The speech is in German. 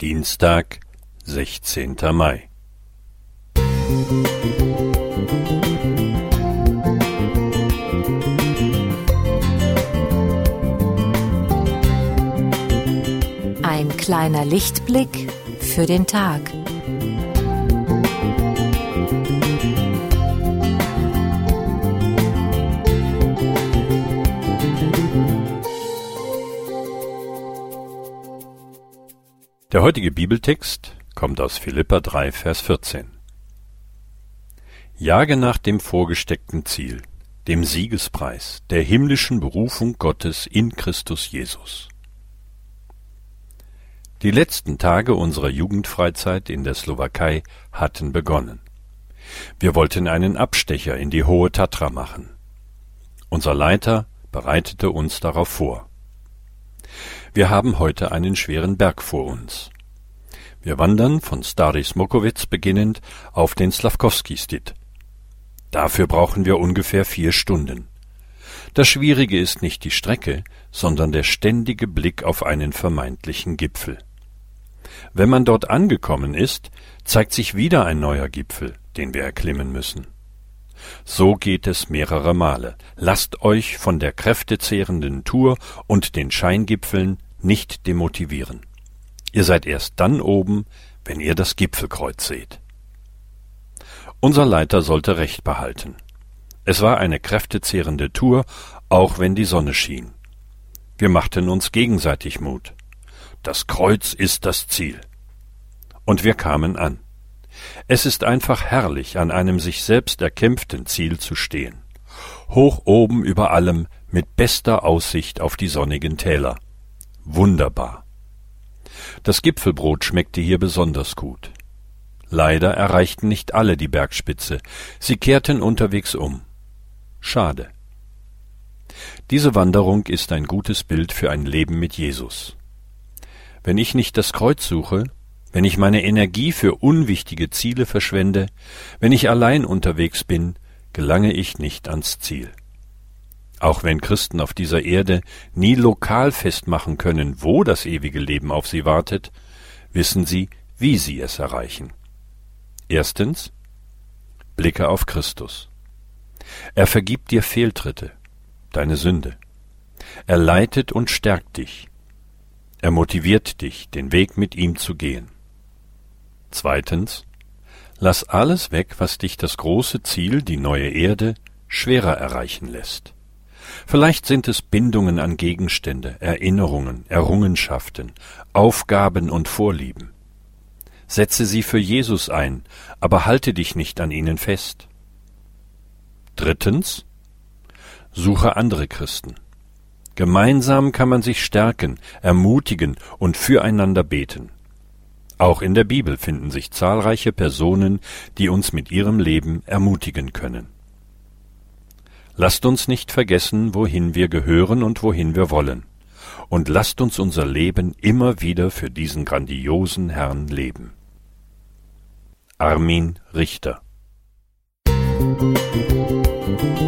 Dienstag, sechzehnter Mai. Ein kleiner Lichtblick für den Tag. Der heutige Bibeltext kommt aus Philippa 3, Vers 14. Jage nach dem vorgesteckten Ziel, dem Siegespreis, der himmlischen Berufung Gottes in Christus Jesus. Die letzten Tage unserer Jugendfreizeit in der Slowakei hatten begonnen. Wir wollten einen Abstecher in die hohe Tatra machen. Unser Leiter bereitete uns darauf vor. Wir haben heute einen schweren Berg vor uns. Wir wandern von Stary Smokowitz beginnend auf den Slavkovski-Stit. Dafür brauchen wir ungefähr vier Stunden. Das Schwierige ist nicht die Strecke, sondern der ständige Blick auf einen vermeintlichen Gipfel. Wenn man dort angekommen ist, zeigt sich wieder ein neuer Gipfel, den wir erklimmen müssen. So geht es mehrere Male. Lasst euch von der kräftezehrenden Tour und den Scheingipfeln nicht demotivieren. Ihr seid erst dann oben, wenn ihr das Gipfelkreuz seht. Unser Leiter sollte recht behalten. Es war eine kräftezehrende Tour, auch wenn die Sonne schien. Wir machten uns gegenseitig Mut. Das Kreuz ist das Ziel. Und wir kamen an. Es ist einfach herrlich, an einem sich selbst erkämpften Ziel zu stehen. Hoch oben über allem, mit bester Aussicht auf die sonnigen Täler. Wunderbar. Das Gipfelbrot schmeckte hier besonders gut. Leider erreichten nicht alle die Bergspitze. Sie kehrten unterwegs um. Schade. Diese Wanderung ist ein gutes Bild für ein Leben mit Jesus. Wenn ich nicht das Kreuz suche, wenn ich meine Energie für unwichtige Ziele verschwende, wenn ich allein unterwegs bin, gelange ich nicht ans Ziel. Auch wenn Christen auf dieser Erde nie lokal festmachen können, wo das ewige Leben auf sie wartet, wissen sie, wie sie es erreichen. Erstens Blicke auf Christus. Er vergibt dir Fehltritte, deine Sünde. Er leitet und stärkt dich. Er motiviert dich, den Weg mit ihm zu gehen. Zweitens Lass alles weg, was dich das große Ziel, die neue Erde, schwerer erreichen lässt. Vielleicht sind es Bindungen an Gegenstände, Erinnerungen, Errungenschaften, Aufgaben und Vorlieben. Setze sie für Jesus ein, aber halte dich nicht an ihnen fest. Drittens. Suche andere Christen. Gemeinsam kann man sich stärken, ermutigen und füreinander beten. Auch in der Bibel finden sich zahlreiche Personen, die uns mit ihrem Leben ermutigen können. Lasst uns nicht vergessen, wohin wir gehören und wohin wir wollen. Und lasst uns unser Leben immer wieder für diesen grandiosen Herrn leben. Armin Richter Musik